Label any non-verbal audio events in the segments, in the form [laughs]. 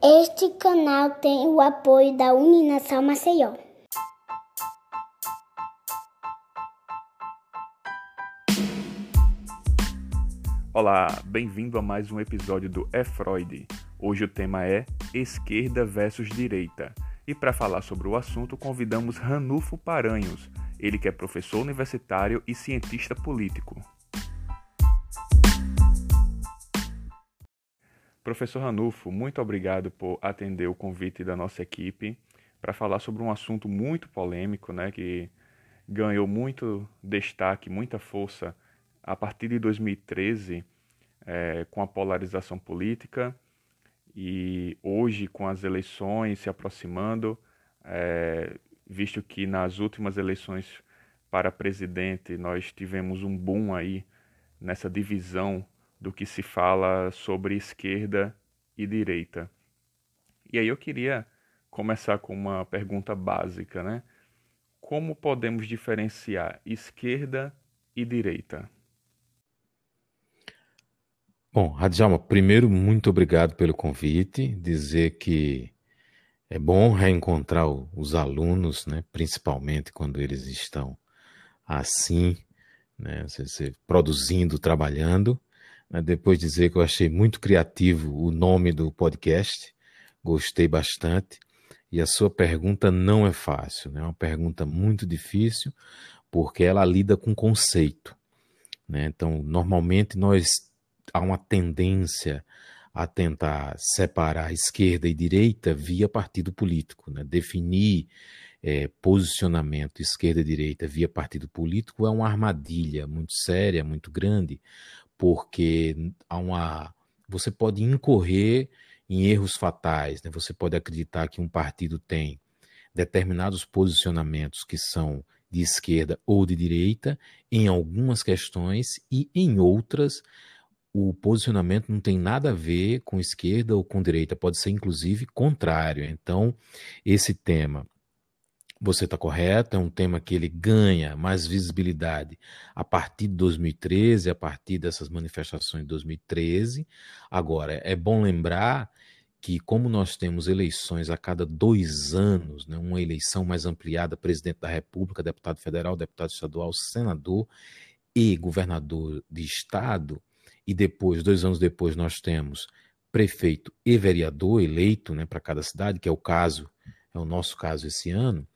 Este canal tem o apoio da Uninação Maceió. Olá, bem-vindo a mais um episódio do É Freud. Hoje o tema é esquerda versus direita. E para falar sobre o assunto, convidamos Ranulfo Paranhos, ele que é professor universitário e cientista político. Professor Ranulfo, muito obrigado por atender o convite da nossa equipe para falar sobre um assunto muito polêmico, né, que ganhou muito destaque, muita força a partir de 2013, é, com a polarização política e hoje com as eleições se aproximando, é, visto que nas últimas eleições para presidente nós tivemos um boom aí nessa divisão do que se fala sobre esquerda e direita. E aí eu queria começar com uma pergunta básica, né? Como podemos diferenciar esquerda e direita? Bom, Radjalma, primeiro, muito obrigado pelo convite. Dizer que é bom reencontrar os alunos, né, principalmente quando eles estão assim, né, produzindo, trabalhando. Né, depois dizer que eu achei muito criativo o nome do podcast, gostei bastante. E a sua pergunta não é fácil, né? é uma pergunta muito difícil, porque ela lida com conceito. Né? Então, normalmente nós há uma tendência a tentar separar esquerda e direita via partido político, né? definir é, posicionamento esquerda e direita via partido político é uma armadilha muito séria, muito grande, porque há uma, você pode incorrer em erros fatais, né? você pode acreditar que um partido tem determinados posicionamentos que são de esquerda ou de direita em algumas questões e em outras o posicionamento não tem nada a ver com esquerda ou com direita, pode ser inclusive contrário. Então, esse tema você está correto, é um tema que ele ganha mais visibilidade a partir de 2013, a partir dessas manifestações de 2013. Agora, é bom lembrar que, como nós temos eleições a cada dois anos, né, uma eleição mais ampliada, presidente da República, deputado federal, deputado estadual, senador e governador de estado, e depois, dois anos depois, nós temos prefeito e vereador eleito né, para cada cidade, que é o caso, é o nosso caso esse ano.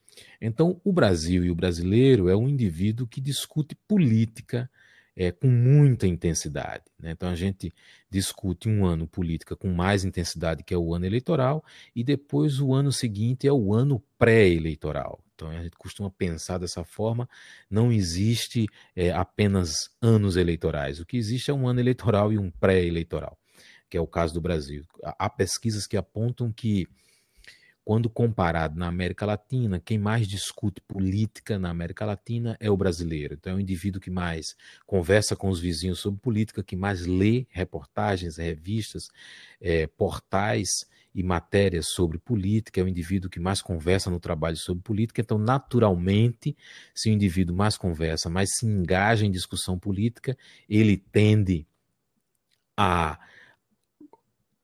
Então, o Brasil e o brasileiro é um indivíduo que discute política é, com muita intensidade. Né? Então, a gente discute um ano política com mais intensidade, que é o ano eleitoral, e depois o ano seguinte é o ano pré-eleitoral. Então, a gente costuma pensar dessa forma: não existe é, apenas anos eleitorais. O que existe é um ano eleitoral e um pré-eleitoral, que é o caso do Brasil. Há pesquisas que apontam que quando comparado na América Latina, quem mais discute política na América Latina é o brasileiro. Então, é o indivíduo que mais conversa com os vizinhos sobre política, que mais lê reportagens, revistas, é, portais e matérias sobre política, é o indivíduo que mais conversa no trabalho sobre política. Então, naturalmente, se o indivíduo mais conversa, mais se engaja em discussão política, ele tende a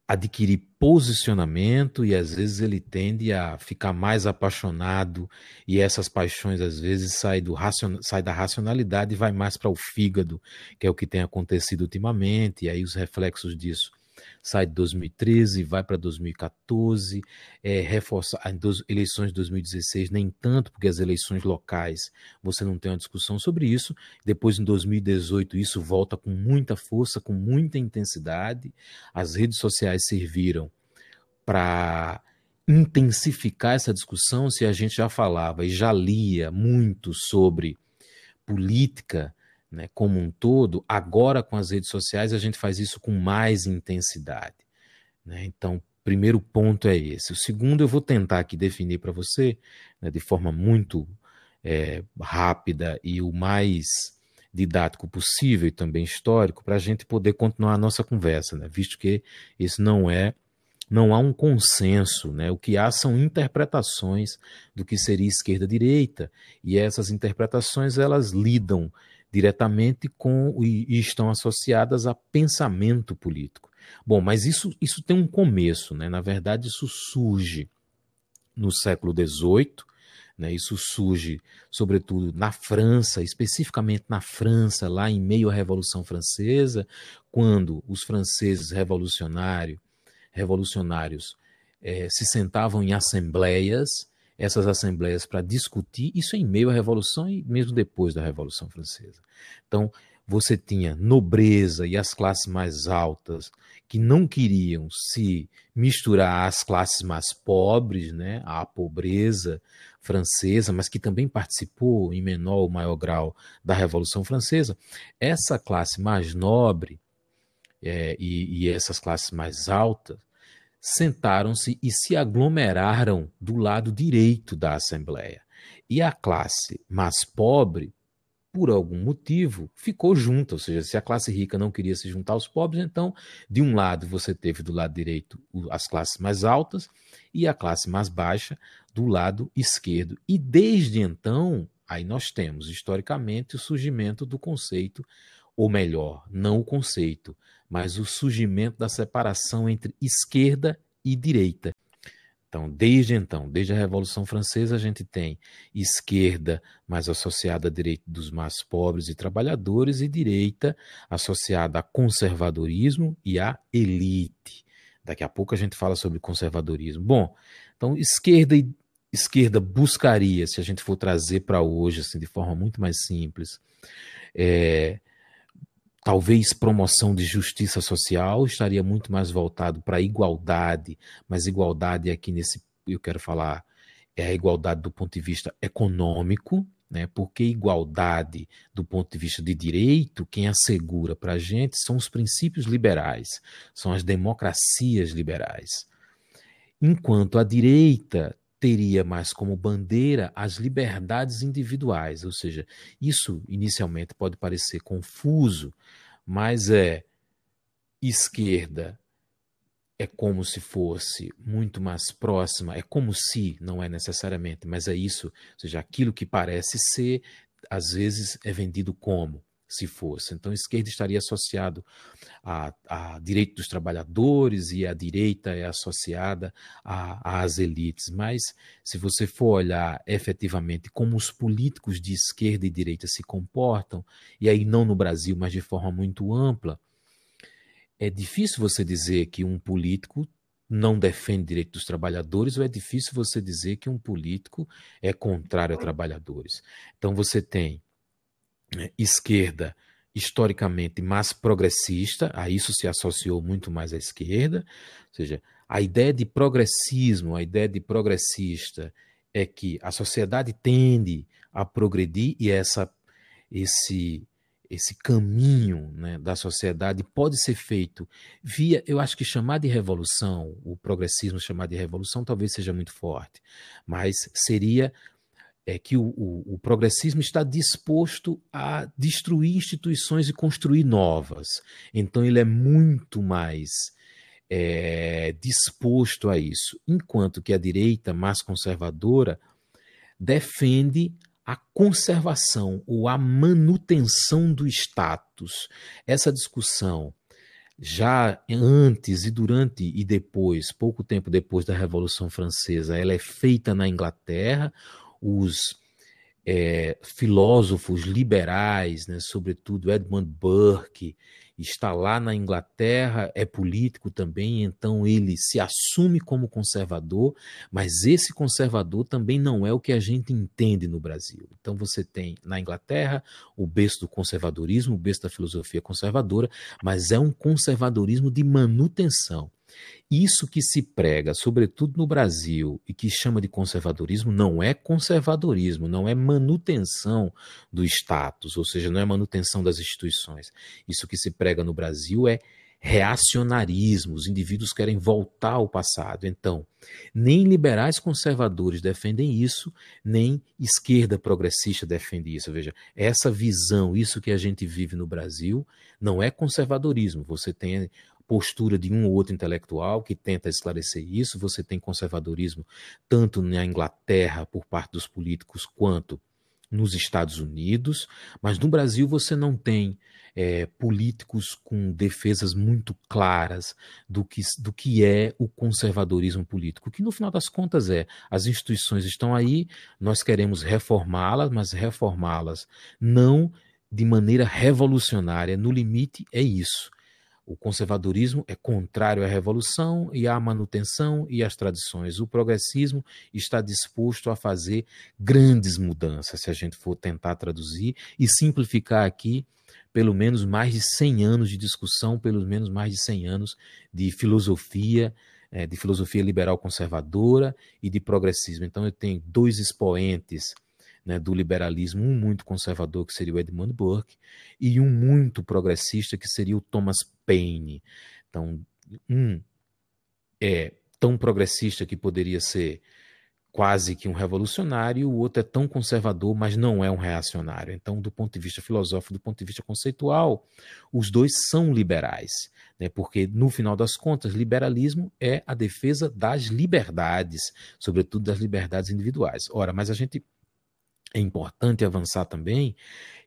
adquirir posicionamento e às vezes ele tende a ficar mais apaixonado e essas paixões às vezes saem do racion... sai da racionalidade e vai mais para o fígado, que é o que tem acontecido ultimamente, e aí os reflexos disso sai de 2013, vai para 2014, é, reforça, as eleições de 2016 nem tanto, porque as eleições locais você não tem uma discussão sobre isso. Depois, em 2018, isso volta com muita força, com muita intensidade. As redes sociais serviram para intensificar essa discussão, se a gente já falava e já lia muito sobre política né, como um todo, agora com as redes sociais a gente faz isso com mais intensidade. Né? Então, primeiro ponto é esse. O segundo eu vou tentar aqui definir para você, né, de forma muito é, rápida e o mais didático possível e também histórico, para a gente poder continuar a nossa conversa, né? visto que isso não é não há um consenso, né? O que há são interpretações do que seria esquerda-direita, e essas interpretações elas lidam diretamente com e estão associadas a pensamento político. Bom, mas isso, isso tem um começo, né? Na verdade, isso surge no século XVIII, né? Isso surge, sobretudo, na França, especificamente na França, lá em meio à Revolução Francesa, quando os franceses revolucionários, revolucionários é, se sentavam em assembleias, essas assembleias para discutir, isso em meio à Revolução e mesmo depois da Revolução Francesa. Então, você tinha nobreza e as classes mais altas que não queriam se misturar às classes mais pobres, né, à pobreza francesa, mas que também participou em menor ou maior grau da Revolução Francesa. Essa classe mais nobre é, e, e essas classes mais altas sentaram-se e se aglomeraram do lado direito da Assembleia. E a classe mais pobre, por algum motivo, ficou junta. Ou seja, se a classe rica não queria se juntar aos pobres, então, de um lado você teve do lado direito as classes mais altas e a classe mais baixa do lado esquerdo. E desde então, aí nós temos, historicamente, o surgimento do conceito, ou melhor, não o conceito, mas o surgimento da separação entre esquerda e direita. Então, desde então, desde a Revolução Francesa, a gente tem esquerda mais associada à direita dos mais pobres e trabalhadores, e direita associada a conservadorismo e à elite. Daqui a pouco a gente fala sobre conservadorismo. Bom, então esquerda e esquerda buscaria, se a gente for trazer para hoje, assim, de forma muito mais simples, é, talvez promoção de justiça social estaria muito mais voltado para igualdade, mas igualdade aqui nesse eu quero falar é a igualdade do ponto de vista econômico, né? Porque igualdade do ponto de vista de direito, quem assegura para a gente são os princípios liberais, são as democracias liberais. Enquanto a direita teria mais como bandeira as liberdades individuais, ou seja, isso inicialmente pode parecer confuso, mas é esquerda é como se fosse muito mais próxima, é como se, não é necessariamente, mas é isso, ou seja, aquilo que parece ser, às vezes é vendido como se fosse. Então, a esquerda estaria associado a, a direito dos trabalhadores e a direita é associada às elites. Mas, se você for olhar efetivamente como os políticos de esquerda e direita se comportam, e aí não no Brasil, mas de forma muito ampla, é difícil você dizer que um político não defende direito dos trabalhadores, ou é difícil você dizer que um político é contrário a trabalhadores. Então, você tem esquerda historicamente mais progressista, a isso se associou muito mais à esquerda, ou seja, a ideia de progressismo, a ideia de progressista é que a sociedade tende a progredir e essa esse esse caminho né, da sociedade pode ser feito via, eu acho que chamar de revolução, o progressismo chamar de revolução talvez seja muito forte, mas seria é que o, o, o, progressismo está disposto a destruir instituições e construir novas. Então ele é muito mais é, disposto a isso, enquanto que a direita mais conservadora defende a conservação ou a manutenção do status. Essa discussão já antes e durante e depois, pouco tempo depois da Revolução Francesa, ela é feita na Inglaterra, os é, filósofos liberais, né, sobretudo Edmund Burke, está lá na Inglaterra, é político também, então ele se assume como conservador, mas esse conservador também não é o que a gente entende no Brasil. Então você tem na Inglaterra o berço do conservadorismo, o berço da filosofia conservadora, mas é um conservadorismo de manutenção. Isso que se prega, sobretudo no Brasil, e que chama de conservadorismo, não é conservadorismo, não é manutenção do status, ou seja, não é manutenção das instituições. Isso que se prega no Brasil é reacionarismo, os indivíduos querem voltar ao passado. Então, nem liberais conservadores defendem isso, nem esquerda progressista defende isso. Veja, essa visão, isso que a gente vive no Brasil, não é conservadorismo. Você tem postura de um ou outro intelectual que tenta esclarecer isso. Você tem conservadorismo tanto na Inglaterra por parte dos políticos quanto nos Estados Unidos, mas no Brasil você não tem é, políticos com defesas muito claras do que, do que é o conservadorismo político, que no final das contas é as instituições estão aí, nós queremos reformá-las, mas reformá-las não de maneira revolucionária, no limite é isso. O conservadorismo é contrário à revolução e à manutenção e às tradições. O progressismo está disposto a fazer grandes mudanças, se a gente for tentar traduzir e simplificar aqui pelo menos mais de 100 anos de discussão, pelo menos mais de 100 anos de filosofia, eh, de filosofia liberal conservadora e de progressismo. Então eu tenho dois expoentes né, do liberalismo, um muito conservador, que seria o Edmund Burke, e um muito progressista, que seria o Thomas Paine. Então, um é tão progressista que poderia ser quase que um revolucionário, o outro é tão conservador, mas não é um reacionário. Então, do ponto de vista filosófico, do ponto de vista conceitual, os dois são liberais, né? porque, no final das contas, liberalismo é a defesa das liberdades, sobretudo das liberdades individuais. Ora, mas a gente é importante avançar também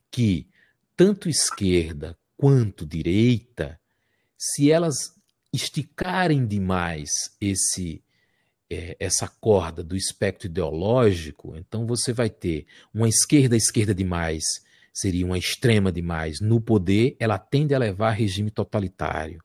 que tanto esquerda quanto direita, se elas esticarem demais esse é, essa corda do espectro ideológico, então você vai ter uma esquerda esquerda demais, seria uma extrema demais no poder, ela tende a levar regime totalitário.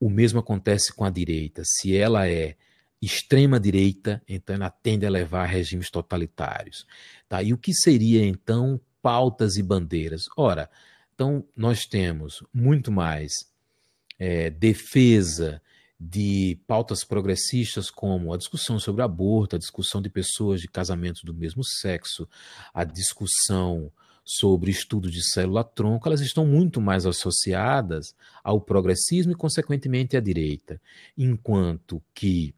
O mesmo acontece com a direita. Se ela é extrema direita, então ela tende a levar a regimes totalitários. Tá? E o que seria então pautas e bandeiras? Ora, então nós temos muito mais é, defesa de pautas progressistas como a discussão sobre aborto, a discussão de pessoas de casamentos do mesmo sexo, a discussão sobre estudo de célula-tronco, elas estão muito mais associadas ao progressismo e, consequentemente, à direita, enquanto que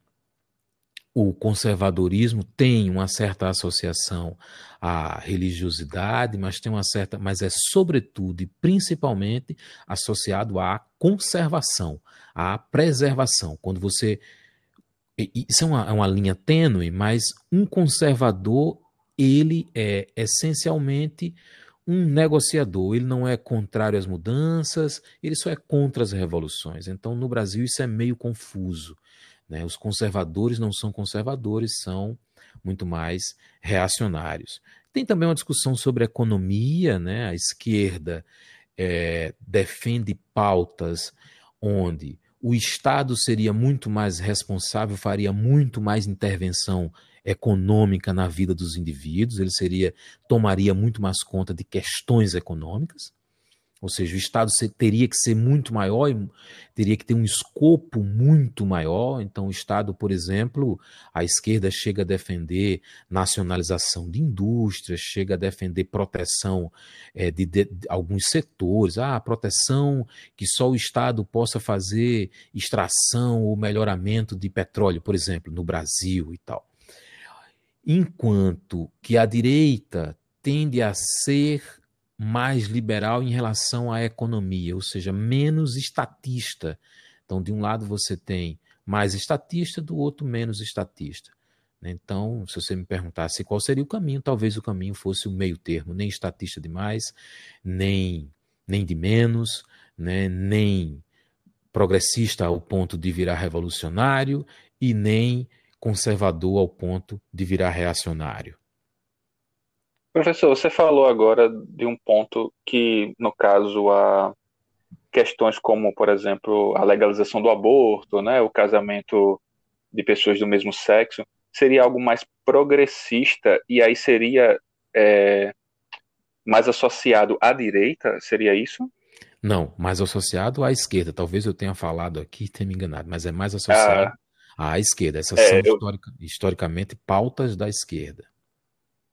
o conservadorismo tem uma certa associação à religiosidade, mas tem uma certa, mas é sobretudo e principalmente associado à conservação, à preservação. Quando você isso é uma, é uma linha tênue, mas um conservador ele é essencialmente um negociador, ele não é contrário às mudanças, ele só é contra as revoluções. Então, no Brasil, isso é meio confuso. Né? Os conservadores não são conservadores, são muito mais reacionários. Tem também uma discussão sobre economia, né? a esquerda é, defende pautas onde o Estado seria muito mais responsável, faria muito mais intervenção econômica na vida dos indivíduos, ele seria tomaria muito mais conta de questões econômicas. Ou seja, o Estado teria que ser muito maior, teria que ter um escopo muito maior. Então, o Estado, por exemplo, a esquerda chega a defender nacionalização de indústrias, chega a defender proteção é, de, de, de, alguns setores, ah, proteção que só o Estado possa fazer extração ou melhoramento de petróleo, por exemplo, no Brasil e tal. Enquanto que a direita tende a ser mais liberal em relação à economia, ou seja, menos estatista. Então, de um lado você tem mais estatista, do outro menos estatista. Né? Então, se você me perguntasse qual seria o caminho, talvez o caminho fosse o meio termo, nem estatista demais, nem, nem de menos, né? nem progressista ao ponto de virar revolucionário e nem conservador ao ponto de virar reacionário. Professor, você falou agora de um ponto que, no caso, a questões como, por exemplo, a legalização do aborto, né, o casamento de pessoas do mesmo sexo, seria algo mais progressista e aí seria é, mais associado à direita? Seria isso? Não, mais associado à esquerda. Talvez eu tenha falado aqui e tenha me enganado, mas é mais associado ah, à esquerda. Essas é, são eu... historica, historicamente pautas da esquerda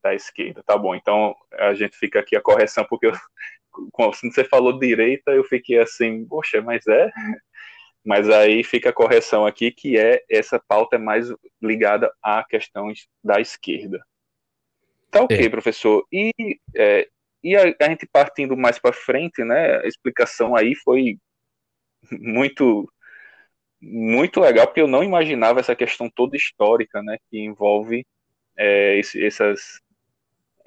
da esquerda. Tá bom, então a gente fica aqui a correção, porque eu, [laughs] quando você falou direita, eu fiquei assim, poxa, mas é. [laughs] Mas aí fica a correção aqui, que é essa pauta é mais ligada a questões da esquerda. Tá ok, é. professor. E, é, e a, a, gente partindo mais para frente, né? A explicação aí foi [laughs] muito muito legal, porque eu não imaginava essa questão toda histórica, né? Que envolve é, esse, essas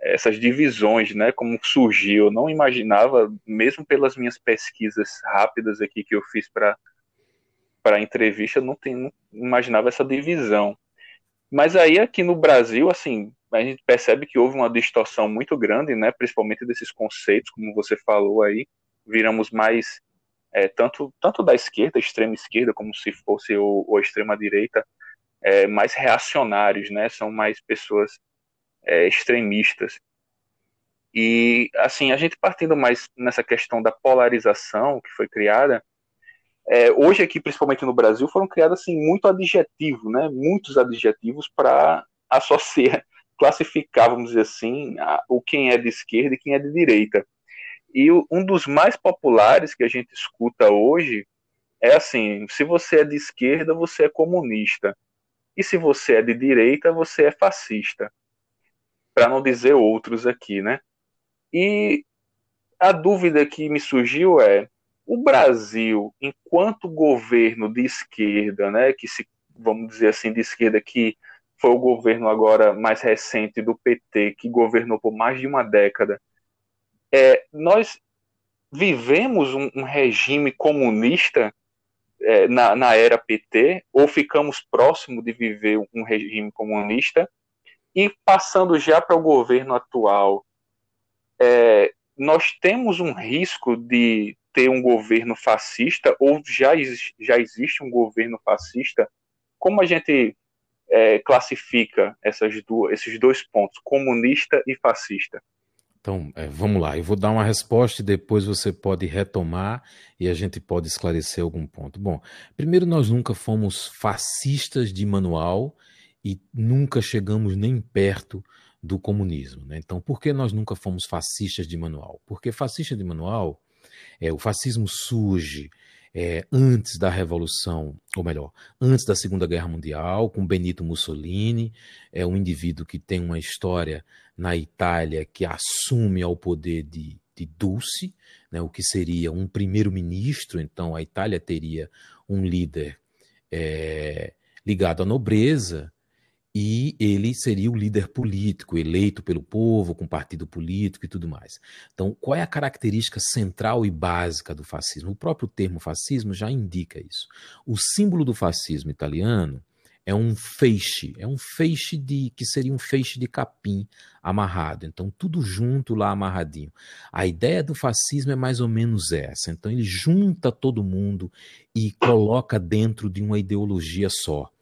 essas divisões, né, como surgiu. Eu não imaginava, mesmo pelas minhas pesquisas rápidas aqui que eu fiz para para entrevista, não, tem, não imaginava essa divisão. Mas aí aqui no Brasil, assim, a gente percebe que houve uma distorção muito grande, né, principalmente desses conceitos, como você falou aí, viramos mais é, tanto tanto da esquerda, extrema esquerda, como se fosse o, o extrema direita, é, mais reacionários, né, são mais pessoas é, extremistas. E, assim, a gente partindo mais nessa questão da polarização que foi criada, é, hoje aqui, principalmente no Brasil, foram criados, assim, muito adjetivo, né? Muitos adjetivos para associar, [laughs] classificar, vamos dizer assim, a, o quem é de esquerda e quem é de direita. E o, um dos mais populares que a gente escuta hoje é assim: se você é de esquerda, você é comunista. E se você é de direita, você é fascista para não dizer outros aqui, né? E a dúvida que me surgiu é: o Brasil, enquanto governo de esquerda, né, que se vamos dizer assim de esquerda que foi o governo agora mais recente do PT que governou por mais de uma década, é, nós vivemos um, um regime comunista é, na, na era PT ou ficamos próximo de viver um regime comunista e passando já para o governo atual, é, nós temos um risco de ter um governo fascista, ou já, já existe um governo fascista. Como a gente é, classifica duas, esses dois pontos, comunista e fascista? Então, é, vamos lá, eu vou dar uma resposta e depois você pode retomar e a gente pode esclarecer algum ponto. Bom, primeiro, nós nunca fomos fascistas de manual e nunca chegamos nem perto do comunismo. Né? Então, por que nós nunca fomos fascistas de manual? Porque fascista de manual, é, o fascismo surge é, antes da Revolução, ou melhor, antes da Segunda Guerra Mundial, com Benito Mussolini, é um indivíduo que tem uma história na Itália que assume ao poder de, de Dulce, né, o que seria um primeiro-ministro, então a Itália teria um líder é, ligado à nobreza, e ele seria o líder político, eleito pelo povo, com partido político e tudo mais. Então, qual é a característica central e básica do fascismo? O próprio termo fascismo já indica isso. O símbolo do fascismo italiano é um feixe, é um feixe de que seria um feixe de capim amarrado. Então, tudo junto lá amarradinho. A ideia do fascismo é mais ou menos essa. Então, ele junta todo mundo e coloca dentro de uma ideologia só.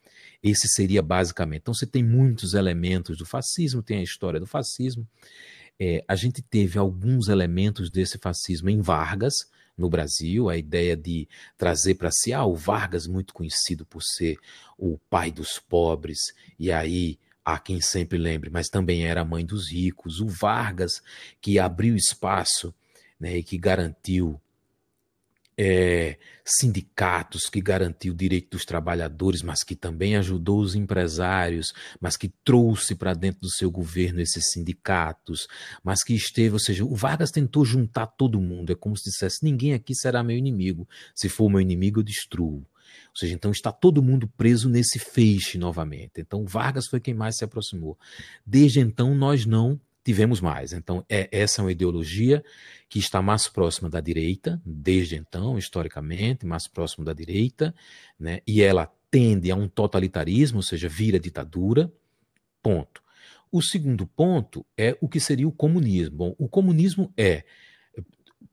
Esse seria basicamente. Então, você tem muitos elementos do fascismo, tem a história do fascismo. É, a gente teve alguns elementos desse fascismo em Vargas, no Brasil, a ideia de trazer para si, ah, o Vargas, muito conhecido por ser o pai dos pobres, e aí há quem sempre lembre, mas também era a mãe dos ricos, o Vargas, que abriu espaço né, e que garantiu é, sindicatos que garantiu o direito dos trabalhadores, mas que também ajudou os empresários, mas que trouxe para dentro do seu governo esses sindicatos, mas que esteve, ou seja, o Vargas tentou juntar todo mundo, é como se dissesse: ninguém aqui será meu inimigo, se for meu inimigo eu destruo. Ou seja, então está todo mundo preso nesse feixe novamente. Então Vargas foi quem mais se aproximou. Desde então nós não tivemos mais. Então, é, essa é uma ideologia que está mais próxima da direita, desde então, historicamente, mais próximo da direita, né? e ela tende a um totalitarismo, ou seja, vira ditadura. Ponto. O segundo ponto é o que seria o comunismo. Bom, o comunismo é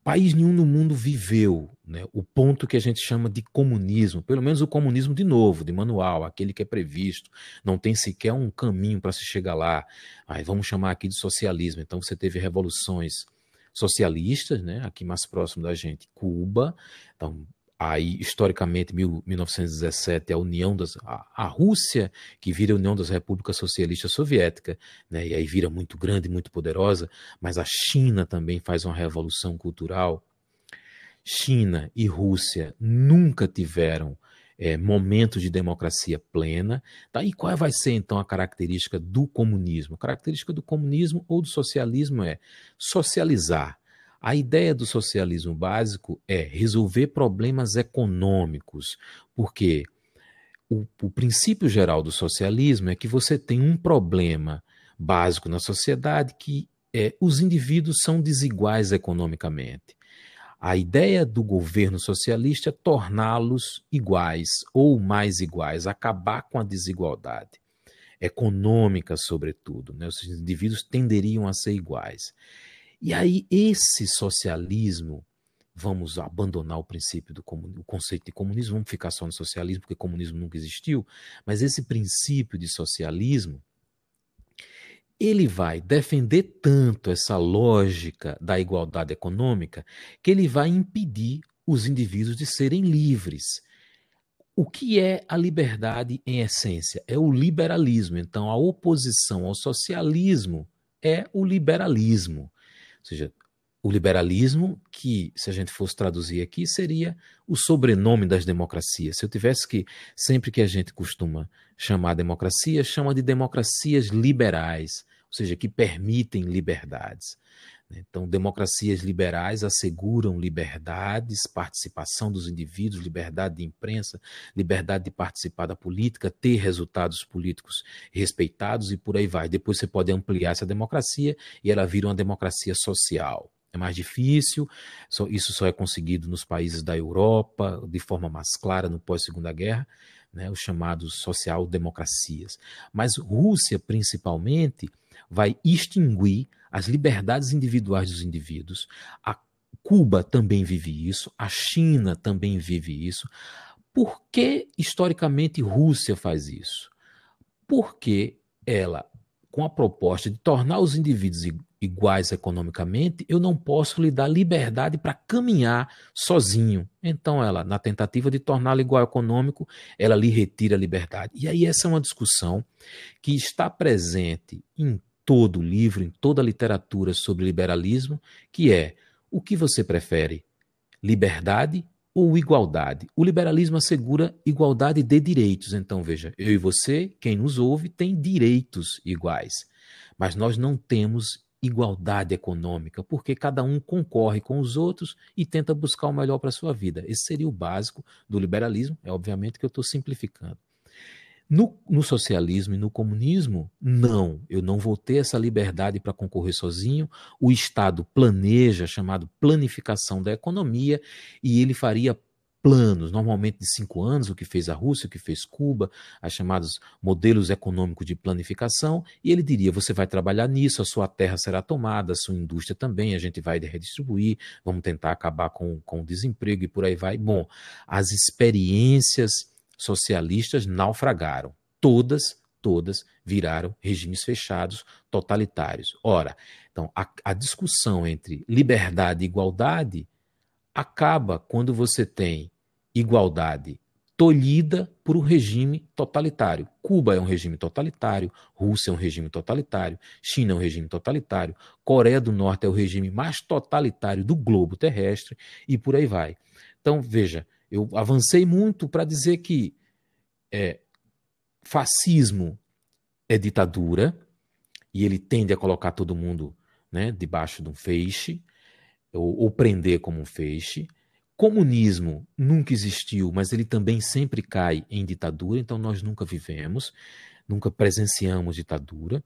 país nenhum no mundo viveu né, o ponto que a gente chama de comunismo, pelo menos o comunismo de novo, de manual, aquele que é previsto, não tem sequer um caminho para se chegar lá. Aí vamos chamar aqui de socialismo. Então você teve revoluções socialistas, né, aqui mais próximo da gente, Cuba. Então Aí, historicamente, mil, 1917 é a União das. A, a, Rússia, que vira a União das Repúblicas Socialistas Soviéticas, né, e aí vira muito grande, muito poderosa, mas a China também faz uma revolução cultural. China e Rússia nunca tiveram é, momentos de democracia plena. Tá? E qual vai ser então a característica do comunismo? A característica do comunismo ou do socialismo é socializar a ideia do socialismo básico é resolver problemas econômicos, porque o, o, princípio geral do socialismo é que você tem um problema básico na sociedade que é, os indivíduos são desiguais economicamente. A ideia do governo socialista é torná-los iguais ou mais iguais, acabar com a desigualdade econômica, sobretudo. Né? Os indivíduos tenderiam a ser iguais. E aí, esse socialismo, vamos abandonar o princípio do o conceito de comunismo, vamos ficar só no socialismo, porque comunismo nunca existiu, mas esse princípio de socialismo, ele vai defender tanto essa lógica da igualdade econômica que ele vai impedir os indivíduos de serem livres. O que é a liberdade em essência? É o liberalismo. Então, a oposição ao socialismo é o liberalismo. Ou seja, o liberalismo, que, se a gente fosse traduzir aqui, seria o sobrenome das democracias. Se eu tivesse que, sempre que a gente costuma chamar democracia, chama de democracias liberais, ou seja, que permitem liberdades. Né? Então, democracias liberais asseguram liberdades, participação dos indivíduos, liberdade de imprensa, liberdade de participar da política, ter resultados políticos respeitados e por aí vai. Depois você pode ampliar essa democracia e ela vira uma democracia social. É mais difícil, isso só é conseguido nos países da Europa, de forma mais clara no pós-segunda guerra, né, os chamados social-democracias. Mas Rússia, principalmente, vai extinguir as liberdades individuais dos indivíduos. A Cuba também vive isso, a China também vive isso. Por que historicamente Rússia faz isso? Porque ela, com a proposta de tornar os indivíduos iguais economicamente, eu não posso lhe dar liberdade para caminhar sozinho. Então, ela, na tentativa de torná-lo igual econômico, ela lhe retira a liberdade. E aí, essa é uma discussão que está presente em todo livro, em toda literatura sobre liberalismo, que é o que você prefere, liberdade ou igualdade? O liberalismo assegura igualdade de direitos. Então, veja, eu e você, quem nos ouve, tem direitos iguais. Mas nós não temos igualdade econômica, porque cada um concorre com os outros e tenta buscar o melhor para a sua vida. Esse seria o básico do liberalismo. É obviamente que eu estou simplificando. No, no, socialismo e no comunismo, não, eu não vou ter essa liberdade para concorrer sozinho. O Estado planeja, chamado planificação da economia, e ele faria planos, normalmente de cinco anos, o que fez a Rússia, o que fez Cuba, as chamados modelos econômicos de planificação, e ele diria: você vai trabalhar nisso, a sua terra será tomada, a sua indústria também, a gente vai redistribuir, vamos tentar acabar com, com o desemprego e por aí vai. Bom, as experiências socialistas naufragaram. Todas, todas viraram regimes fechados, totalitários. Ora, então a, a discussão entre liberdade e igualdade acaba quando você tem igualdade tolhida por um regime totalitário. Cuba é um regime totalitário, Rússia é um regime totalitário, China é um regime totalitário, Coreia do Norte é o regime mais totalitário do globo terrestre e por aí vai. Então, veja, eu avancei muito para dizer que é, fascismo é ditadura e ele tende a colocar todo mundo né, debaixo de um feixe ou, ou prender como um feixe. Comunismo nunca existiu, mas ele também sempre cai em ditadura, então nós nunca vivemos, nunca presenciamos ditadura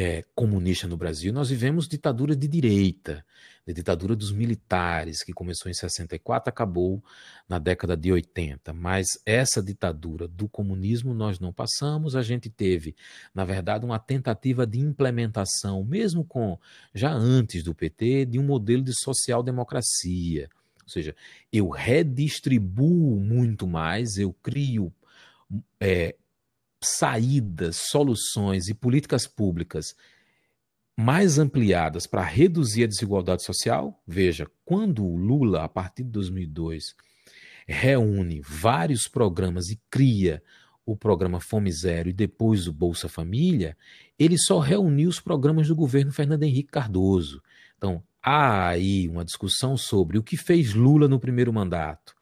é, comunista no Brasil, nós vivemos ditadura de direita, a ditadura dos militares, que começou em 64, acabou na década de 80. Mas essa ditadura do comunismo nós não passamos, a gente teve, na verdade, uma tentativa de implementação, mesmo com já antes do PT, de um modelo de social-democracia. Ou seja, eu redistribuo muito mais, eu crio é, saídas, soluções e políticas públicas mais ampliadas para reduzir a desigualdade social, veja, quando o Lula, a partir de 2002, reúne vários programas e cria o programa Fome Zero e depois o Bolsa Família, ele só reuniu os programas do governo Fernando Henrique Cardoso. Então, há aí uma discussão sobre o que fez Lula no primeiro mandato,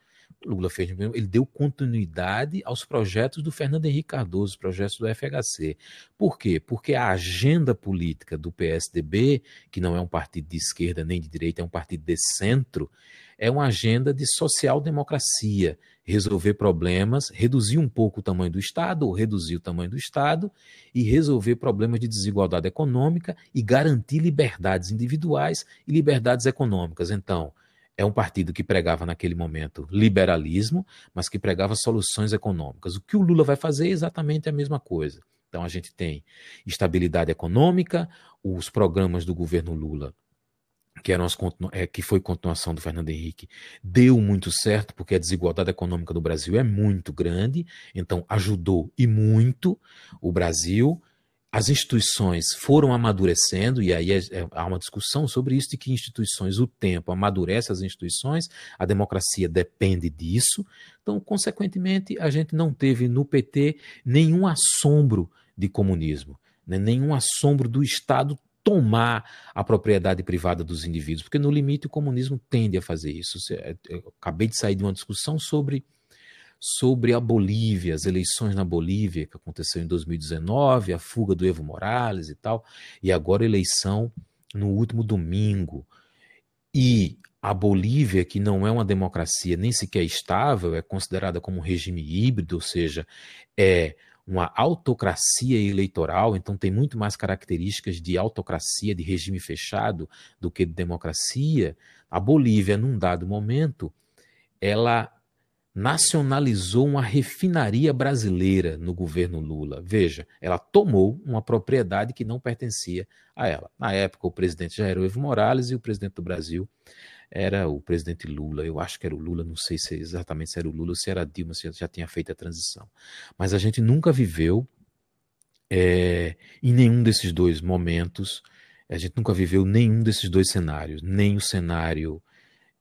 Lula fez, ele deu continuidade aos projetos do Fernando Henrique Cardoso, os projetos do FHC. Por quê? Porque a agenda política do PSDB, que não é um partido de esquerda nem de direita, é um partido de centro, é uma agenda de social-democracia, resolver problemas, reduzir um pouco o tamanho do Estado, ou reduzir o tamanho do Estado, e resolver problemas de desigualdade econômica e garantir liberdades individuais e liberdades econômicas. Então, é um partido que pregava naquele momento liberalismo, mas que pregava soluções econômicas. O que o Lula vai fazer é exatamente a mesma coisa. Então a gente tem estabilidade econômica, os programas do governo Lula que, eram as, é, que foi continuação do Fernando Henrique, deu muito certo, porque a desigualdade econômica do Brasil é muito grande, então ajudou e muito o Brasil. As instituições foram amadurecendo, e aí é, é, há uma discussão sobre isso, de que instituições, o tempo amadurece as instituições, a democracia depende disso. Então, consequentemente, a gente não teve no PT nenhum assombro de comunismo, né? nenhum assombro do Estado tomar a propriedade privada dos indivíduos, porque no limite o comunismo tende a fazer isso. É, eu acabei de sair de uma discussão sobre sobre a Bolívia, as eleições na Bolívia que aconteceu em 2019, a fuga do Evo Morales e tal, e agora eleição no último domingo. E a Bolívia, que não é uma democracia nem sequer estável, é considerada como um regime híbrido, ou seja, é uma autocracia eleitoral, então tem muito mais características de autocracia, de regime fechado, do que de democracia. A Bolívia, num dado momento, ela nacionalizou uma refinaria brasileira no governo Lula. Veja, ela tomou uma propriedade que não pertencia a ela. Na época, o presidente já era o Evo Morales e o presidente do Brasil era o presidente Lula. Eu acho que era o Lula, não sei se exatamente se era o Lula ou se era a Dilma, se já tinha feito a transição. Mas a gente nunca viveu é, em nenhum desses dois momentos, a gente nunca viveu nenhum desses dois cenários, nem o cenário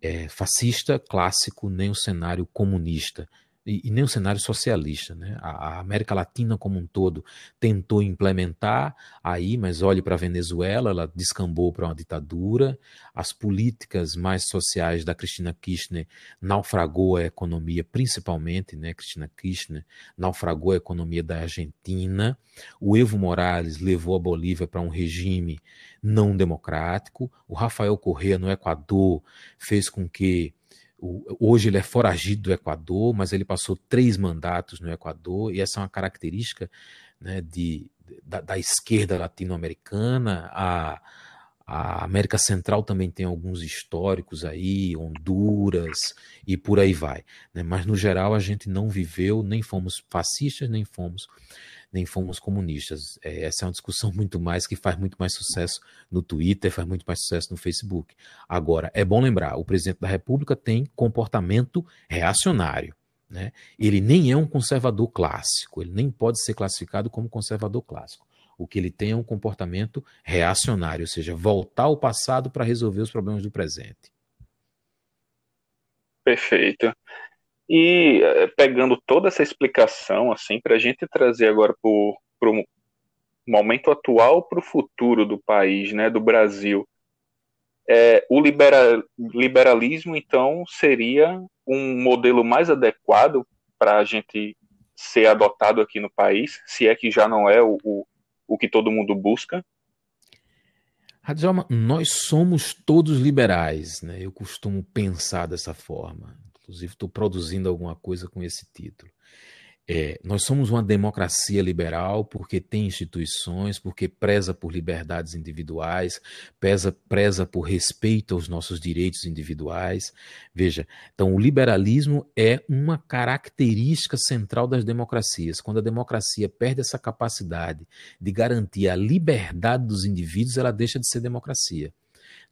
é, fascista clássico, nem o cenário comunista e, nem o cenário socialista. Né? A, a, América Latina como um todo tentou implementar aí, mas olhe para a Venezuela, ela descambou para uma ditadura. As políticas mais sociais da Cristina Kirchner naufragou a economia, principalmente, né? Cristina Kirchner naufragou a economia da Argentina. O Evo Morales levou a Bolívia para um regime não democrático. O Rafael Correa no Equador fez com que Hoje ele é foragido do Equador, mas ele passou três mandatos no Equador, e essa é uma característica né, de, da, da esquerda latino-americana. A, a América Central também tem alguns históricos aí, Honduras e por aí vai. Né? Mas no geral a gente não viveu, nem fomos fascistas, nem fomos nem fomos comunistas. É, essa é uma discussão [laughs] muito mais que faz muito mais sucesso no Twitter, faz muito mais sucesso no Facebook. Agora, é bom lembrar, o presidente da República tem comportamento reacionário. Né? Ele nem é um conservador clássico, ele nem pode ser classificado como conservador clássico. O que ele tem é um comportamento reacionário, ou seja, voltar ao passado para resolver os problemas do presente. Perfeito. E eh, pegando toda essa explicação, assim, para a gente trazer agora para o momento atual, para o futuro do país, né, do Brasil, é, o libera, liberalismo, então, seria um modelo mais adequado para a gente ser adotado aqui no país, se é que já não é o, o, o que todo mundo busca? Radjalma, nós somos todos liberais, né? Eu costumo pensar dessa forma. Inclusive, estou produzindo alguma coisa com esse título. É, nós somos uma democracia liberal porque tem instituições, porque preza por liberdades individuais, preza, preza por respeito aos nossos direitos individuais. Veja, então o liberalismo é uma característica central das democracias. Quando a democracia perde essa capacidade de garantir a liberdade dos indivíduos, ela deixa de ser democracia.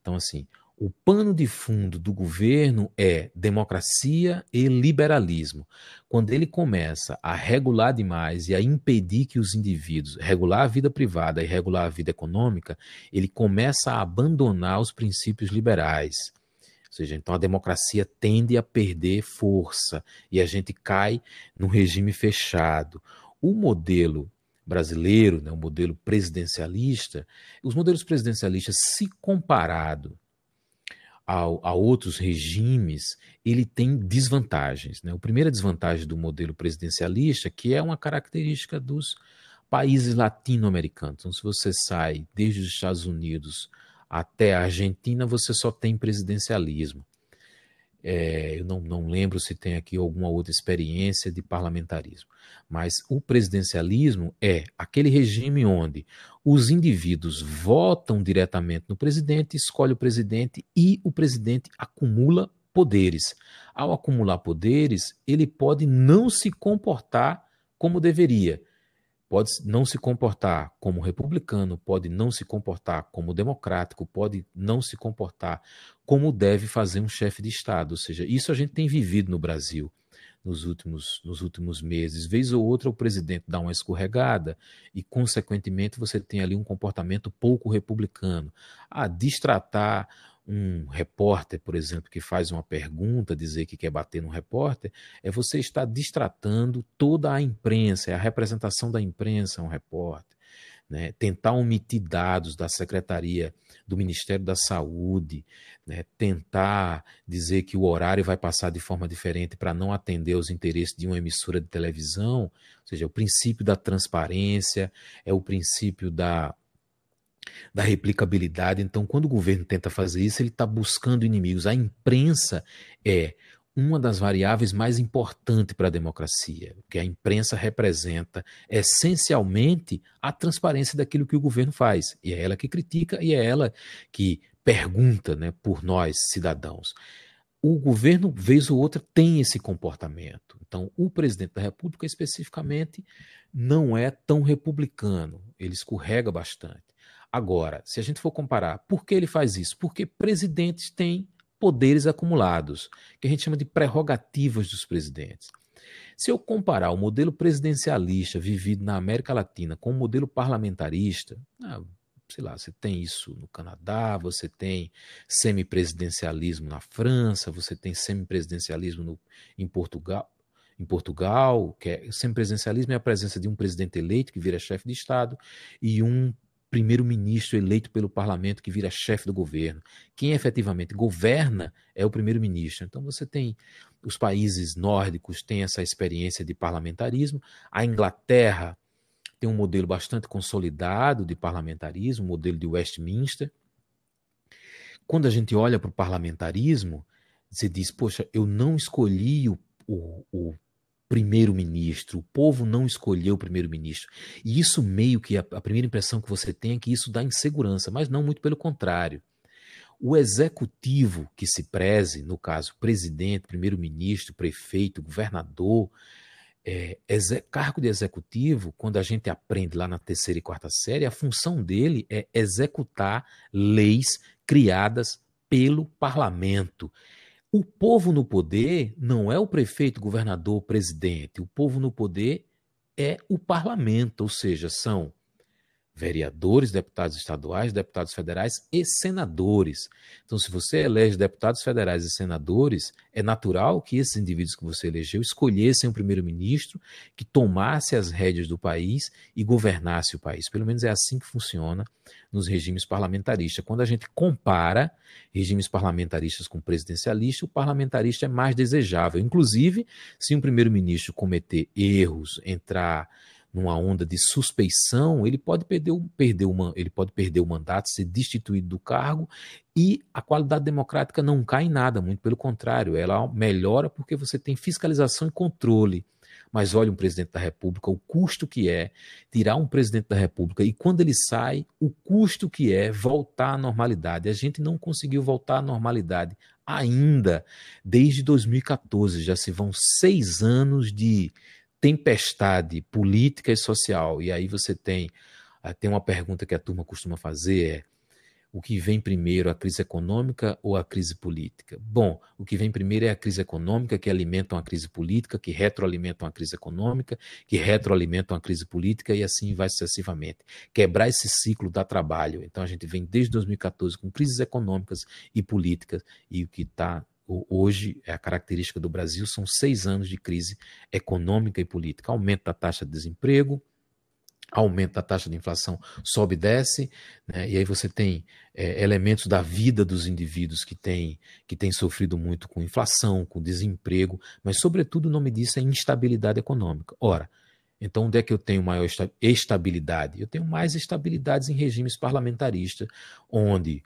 Então, assim, o pano de fundo do governo é democracia e liberalismo. Quando ele começa a regular demais e a impedir que os indivíduos regular a vida privada e regular a vida econômica, ele começa a abandonar os princípios liberais. Ou seja, então a democracia tende a perder força e a gente cai num regime fechado. O modelo brasileiro, né, o modelo presidencialista, os modelos presidencialistas, se comparado a, outros regimes, ele tem desvantagens. Né? A primeira desvantagem do modelo presidencialista, que é uma característica dos países latino-americanos. Então, se você sai desde os Estados Unidos até a Argentina, você só tem presidencialismo. É, eu não, não lembro se tem aqui alguma outra experiência de parlamentarismo, mas o presidencialismo é aquele regime onde os indivíduos votam diretamente no presidente, escolhe o presidente e o presidente acumula poderes. Ao acumular poderes, ele pode não se comportar como deveria pode não se comportar como republicano, pode não se comportar como democrático, pode não se comportar como deve fazer um chefe de Estado. Ou seja, isso a gente tem vivido no Brasil nos últimos, nos últimos meses. Vez ou outra, o presidente dá uma escorregada e, consequentemente, você tem ali um comportamento pouco republicano. A distratar um repórter, por exemplo, que faz uma pergunta, dizer que quer bater no repórter, é você estar distratando toda a imprensa, é a representação da imprensa um repórter. Né? Tentar omitir dados da Secretaria do Ministério da Saúde, né? tentar dizer que o horário vai passar de forma diferente para não atender os interesses de uma emissora de televisão, ou seja, é o princípio da transparência, é o princípio da da replicabilidade. Então, quando o governo tenta fazer isso, ele está buscando inimigos. A imprensa é uma das variáveis mais importantes para a democracia, que a imprensa representa essencialmente a transparência daquilo que o governo faz. E é ela que critica e é ela que pergunta né, por nós, cidadãos. O governo, vez ou outra, tem esse comportamento. Então, o presidente da República, especificamente, não é tão republicano, ele escorrega bastante. Agora, se a gente for comparar, por que ele faz isso? Porque presidentes têm poderes acumulados, que a gente chama de prerrogativas dos presidentes. Se eu comparar o modelo presidencialista vivido na América Latina com o modelo parlamentarista, ah, sei lá, você tem isso no Canadá, você tem semipresidencialismo na França, você tem semipresidencialismo no, em Portugal. Em Portugal, que é semipresidencialismo é a presença de um presidente eleito que vira chefe de Estado e um primeiro-ministro eleito pelo parlamento que vira chefe do governo. Quem efetivamente governa é o primeiro-ministro. Então você tem os países nórdicos têm essa experiência de parlamentarismo. A Inglaterra tem um modelo bastante consolidado de parlamentarismo, o modelo de Westminster. Quando a gente olha para o parlamentarismo, você diz, poxa, eu não escolhi o, o, o primeiro-ministro. O povo não escolheu o primeiro-ministro. E isso meio que a, a, primeira impressão que você tem é que isso dá insegurança, mas não muito pelo contrário. O executivo que se preze, no caso, presidente, primeiro-ministro, prefeito, governador, é, cargo de executivo, quando a gente aprende lá na terceira e quarta série, a função dele é executar leis criadas pelo parlamento. O povo no poder não é o prefeito, governador, presidente. O povo no poder é o parlamento, ou seja, são vereadores, deputados estaduais, deputados federais e senadores. Então, se você elege deputados federais e senadores, é natural que esses indivíduos que você elegeu escolhessem um primeiro-ministro que tomasse as rédeas do país e governasse o país. Pelo menos é assim que funciona nos regimes parlamentaristas. Quando a gente compara regimes parlamentaristas com presidencialistas, o parlamentarista é mais desejável. Inclusive, se um primeiro-ministro cometer erros, entrar numa onda de suspeição, ele pode perder, perder uma, ele pode perder o mandato, ser destituído do cargo e a qualidade democrática não cai em nada, muito pelo contrário, ela melhora porque você tem fiscalização e controle. Mas olha um presidente da República, o custo que é tirar um presidente da República e quando ele sai, o custo que é voltar à normalidade. A gente não conseguiu voltar à normalidade ainda desde 2014. Já se vão seis anos de tempestade política e social. E aí você tem, ah, tem uma pergunta que a turma costuma fazer é o que vem primeiro, a crise econômica ou a crise política? Bom, o que vem primeiro é a crise econômica, que alimenta uma crise política, que retroalimenta uma crise econômica, que retroalimenta uma crise política e assim vai sucessivamente. Quebrar esse ciclo dá trabalho. Então a gente vem desde 2014 com crises econômicas e políticas e o que está hoje é a característica do Brasil são seis anos de crise econômica e política. Aumento da taxa de desemprego, aumento da taxa de inflação sobe e desce, né? e aí você tem é, elementos da vida dos indivíduos que têm que tem sofrido muito com inflação, com desemprego, mas sobretudo o nome disso é instabilidade econômica. Ora, então onde é que eu tenho maior estabilidade? Eu tenho mais estabilidades em regimes parlamentaristas, onde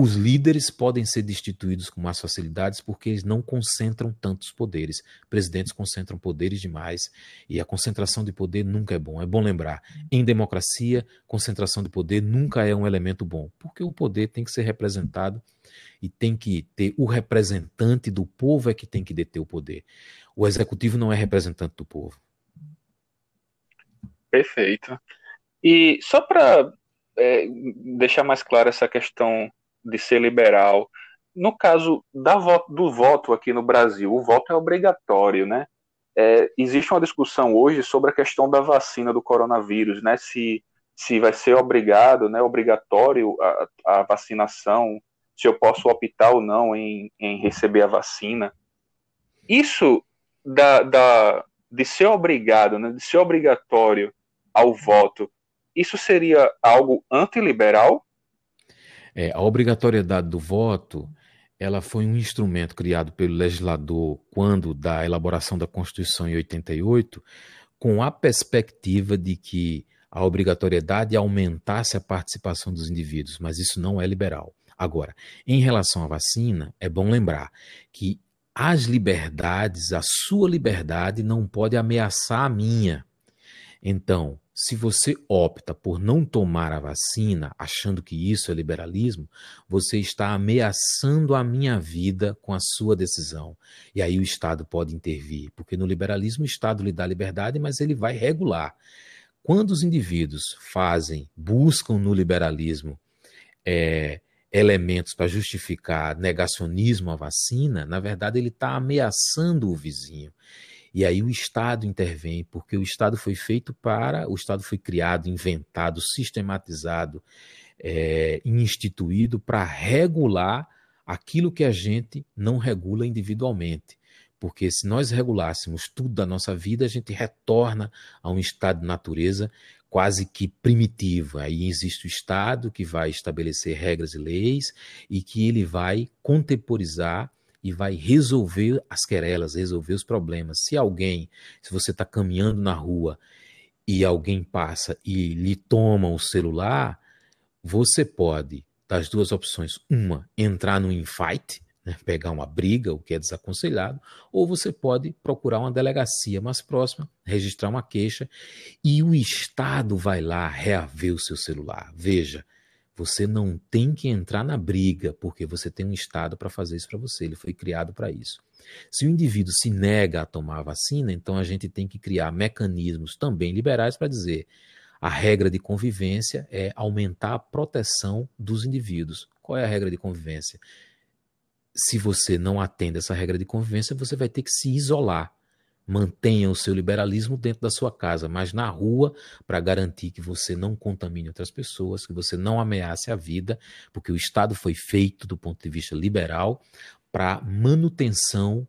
os líderes podem ser destituídos com mais facilidades porque eles não concentram tantos poderes. Presidentes concentram poderes demais e a concentração de poder nunca é bom. É bom lembrar, em democracia, concentração de poder nunca é um elemento bom, porque o poder tem que ser representado e tem que ter o representante do povo é que tem que deter o poder. O executivo não é representante do povo. Perfeito. E só para é, deixar mais clara essa questão de ser liberal. No caso da do voto aqui no Brasil, o voto é obrigatório, né? É, existe uma discussão hoje sobre a questão da vacina do coronavírus, né? Se, se vai ser obrigado, né, obrigatório a, a vacinação, se eu posso optar ou não em, em receber a vacina. Isso da, da, de ser obrigado, né, de ser obrigatório ao voto, isso seria algo antiliberal? É, a obrigatoriedade do voto ela foi um instrumento criado pelo legislador quando da elaboração da Constituição em 88, com a perspectiva de que a obrigatoriedade aumentasse a participação dos indivíduos, mas isso não é liberal. Agora, em relação à vacina, é bom lembrar que as liberdades, a sua liberdade não pode ameaçar a minha. Então, se você opta por não tomar a vacina, achando que isso é liberalismo, você está ameaçando a minha vida com a sua decisão. E aí o Estado pode intervir, porque no liberalismo o Estado lhe dá liberdade, mas ele vai regular. Quando os indivíduos fazem, buscam no liberalismo é, elementos para justificar negacionismo à vacina, na verdade ele está ameaçando o vizinho. E aí o Estado intervém, porque o Estado foi feito para, o Estado foi criado, inventado, sistematizado, é, instituído para regular aquilo que a gente não regula individualmente. Porque se nós regulássemos tudo da nossa vida, a gente retorna a um estado de natureza quase que primitivo. Aí existe o Estado que vai estabelecer regras e leis e que ele vai contemporizar e vai resolver as querelas, resolver os problemas. Se alguém, se você está caminhando na rua e alguém passa e lhe toma o celular, você pode, das duas opções, uma, entrar no infight, né, pegar uma briga, o que é desaconselhado, ou você pode procurar uma delegacia mais próxima, registrar uma queixa e o Estado vai lá reaver o seu celular. Veja, você não tem que entrar na briga, porque você tem um Estado para fazer isso para você. Ele foi criado para isso. Se o indivíduo se nega a tomar a vacina, então a gente tem que criar mecanismos também liberais para dizer a regra de convivência é aumentar a proteção dos indivíduos. Qual é a regra de convivência? Se você não atende essa regra de convivência, você vai ter que se isolar mantenha o seu liberalismo dentro da sua casa, mas na rua, para garantir que você não contamine outras pessoas, que você não ameace a vida, porque o Estado foi feito do ponto de vista liberal para manutenção.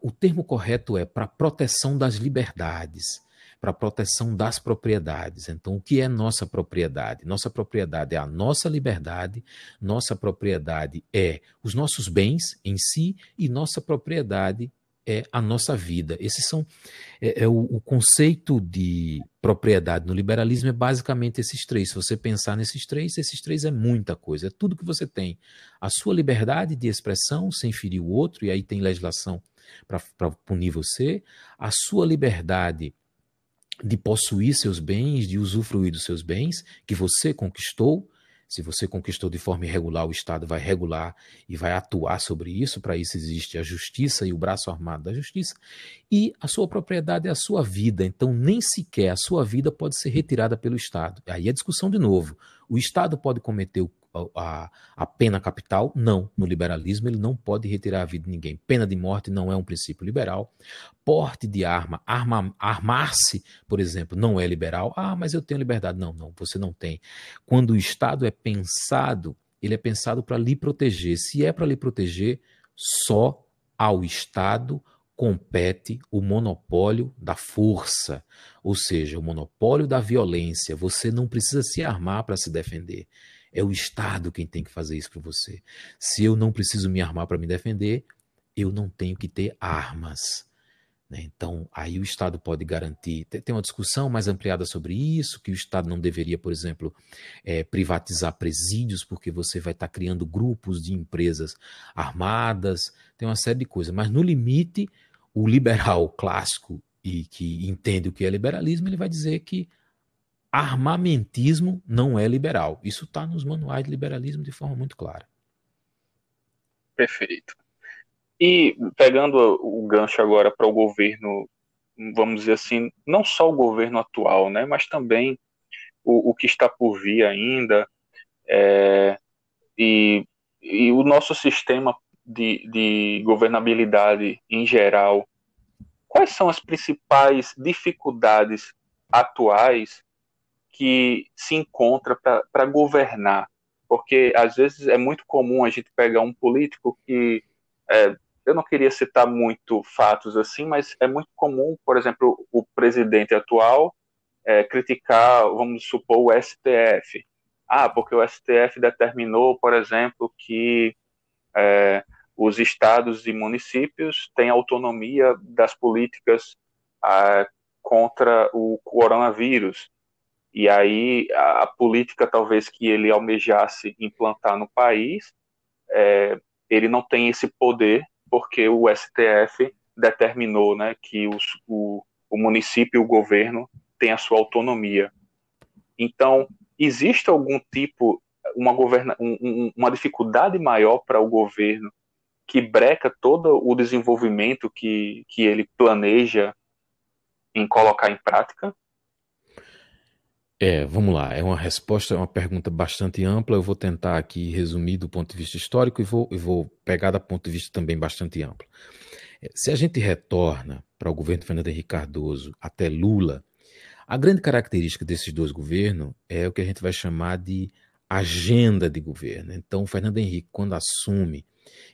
O termo correto é para proteção das liberdades, para proteção das propriedades. Então, o que é nossa propriedade? Nossa propriedade é a nossa liberdade, nossa propriedade é os nossos bens em si e nossa propriedade é a nossa vida. Esses são é, é o, o, conceito de propriedade no liberalismo é basicamente esses três. Se você pensar nesses três, esses três é muita coisa. É tudo que você tem. A sua liberdade de expressão sem ferir o outro, e aí tem legislação para punir você. A sua liberdade de possuir seus bens, de usufruir dos seus bens que você conquistou se você conquistou de forma irregular, o Estado vai regular e vai atuar sobre isso. Para isso existe a justiça e o braço armado da justiça. E a sua propriedade é a sua vida. Então, nem sequer a sua vida pode ser retirada pelo Estado. Aí é discussão de novo. O Estado pode cometer a, a, pena capital? Não. No liberalismo, ele não pode retirar a vida de ninguém. Pena de morte não é um princípio liberal. Porte de arma, arma armar-se, por exemplo, não é liberal. Ah, mas eu tenho liberdade. Não, não, você não tem. Quando o Estado é pensado, ele é pensado para lhe proteger. Se é para lhe proteger, só ao Estado compete o monopólio da força, ou seja, o monopólio da violência. Você não precisa se armar para se defender. É o Estado quem tem que fazer isso para você. Se eu não preciso me armar para me defender, eu não tenho que ter armas. Né? Então, aí o Estado pode garantir. Tem uma discussão mais ampliada sobre isso, que o Estado não deveria, por exemplo, é, privatizar presídios, porque você vai estar tá criando grupos de empresas armadas, tem uma série de coisas. Mas, no limite, o liberal clássico e que entende o que é liberalismo, ele vai dizer que armamentismo não é liberal. Isso está nos manuais de liberalismo de forma muito clara. Perfeito. E pegando o gancho agora para o governo, vamos dizer assim, não só o governo atual, né, mas também o, o que está por vir ainda, é, e, e o nosso sistema de, de governabilidade em geral, quais são as principais dificuldades atuais que se encontra para governar? Porque às vezes é muito comum a gente pegar um político que é, eu não queria citar muito fatos assim, mas é muito comum, por exemplo, o presidente atual é, criticar, vamos supor, o STF. Ah, porque o STF determinou, por exemplo, que é, os estados e municípios têm autonomia das políticas ah, contra o coronavírus. E aí a, a, política talvez que ele almejasse implantar no país, é, ele não tem esse poder porque o STF determinou né, que os, o, o município e o governo têm a sua autonomia. Então, existe algum tipo, uma, governa, um, uma dificuldade maior para o governo que breca todo o desenvolvimento que, que ele planeja em colocar em prática? É, vamos lá. É uma resposta, é uma pergunta bastante ampla. Eu vou tentar aqui resumir do ponto de vista histórico e vou, e vou pegar do ponto de vista também bastante amplo. É, se a gente retorna para o governo Fernando Henrique Cardoso até Lula, a grande característica desses dois governos é o que a gente vai chamar de agenda de governo. Então, o Fernando Henrique, quando assume,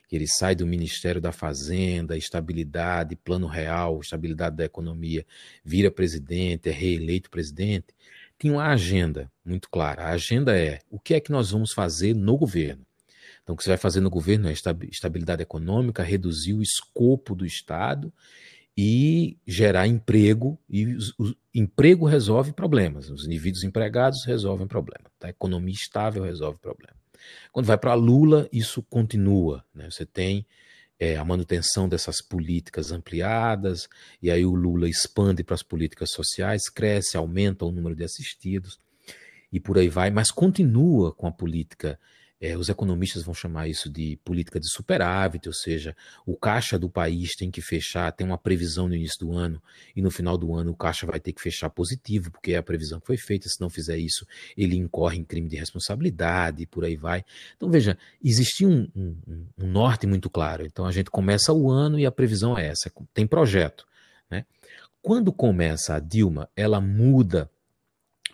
que ele sai do Ministério da Fazenda, estabilidade, plano real, estabilidade da economia, vira presidente, é reeleito presidente, tinha uma agenda muito clara. A agenda é o que é que nós vamos fazer no governo. Então, o que você vai fazer no governo é estabilidade econômica, reduzir o escopo do Estado e gerar emprego. E o, emprego resolve problemas. Os indivíduos empregados resolvem problemas. Tá? A economia estável resolve problemas. Quando vai para Lula, isso continua. Né? Você tem é, a manutenção dessas políticas ampliadas, e aí o Lula expande para as políticas sociais, cresce, aumenta o número de assistidos, e por aí vai, mas continua com a política é, os economistas vão chamar isso de política de superávit, ou seja, o caixa do país tem que fechar, tem uma previsão no início do ano, e no final do ano o caixa vai ter que fechar positivo, porque é a previsão que foi feita. Se não fizer isso, ele incorre em crime de responsabilidade e por aí vai. Então, veja, existia um, um, um norte muito claro. Então, a gente começa o ano e a previsão é essa: tem projeto. Né? Quando começa a Dilma, ela muda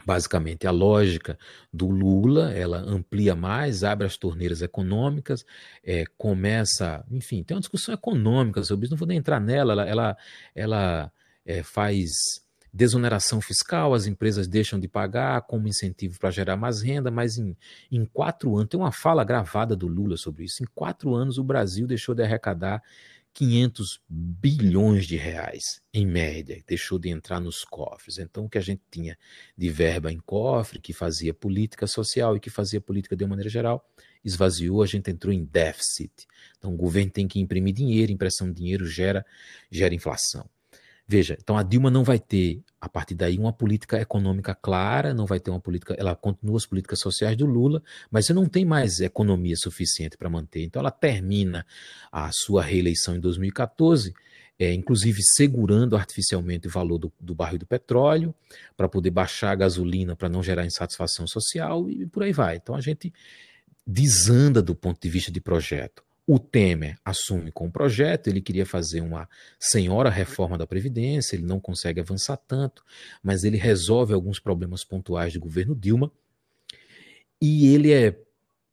basicamente a lógica do Lula, ela amplia mais, abre as torneiras econômicas, é, começa, enfim, tem uma discussão econômica sobre isso, não vou nem entrar nela, ela, ela, ela é, faz desoneração fiscal, as empresas deixam de pagar como incentivo para gerar mais renda, mas em, em quatro anos, tem uma fala gravada do Lula sobre isso, em quatro anos o Brasil deixou de arrecadar 500 bilhões de reais, em média, deixou de entrar nos cofres. Então, o que a gente tinha de verba em cofre, que fazia política social e que fazia política de uma maneira geral, esvaziou, a gente entrou em déficit. Então, o governo tem que imprimir dinheiro, impressão de dinheiro gera, gera inflação. Veja, então a Dilma não vai ter, a partir daí, uma política econômica clara, não vai ter uma política, ela continua as políticas sociais do Lula, mas você não tem mais economia suficiente para manter. Então ela termina a sua reeleição em 2014, é, inclusive segurando artificialmente o valor do, do barril do petróleo, para poder baixar a gasolina, para não gerar insatisfação social e por aí vai. Então a gente desanda do ponto de vista de projeto. O Temer assume com o projeto, ele queria fazer uma senhora reforma da Previdência, ele não consegue avançar tanto, mas ele resolve alguns problemas pontuais do governo Dilma e ele é,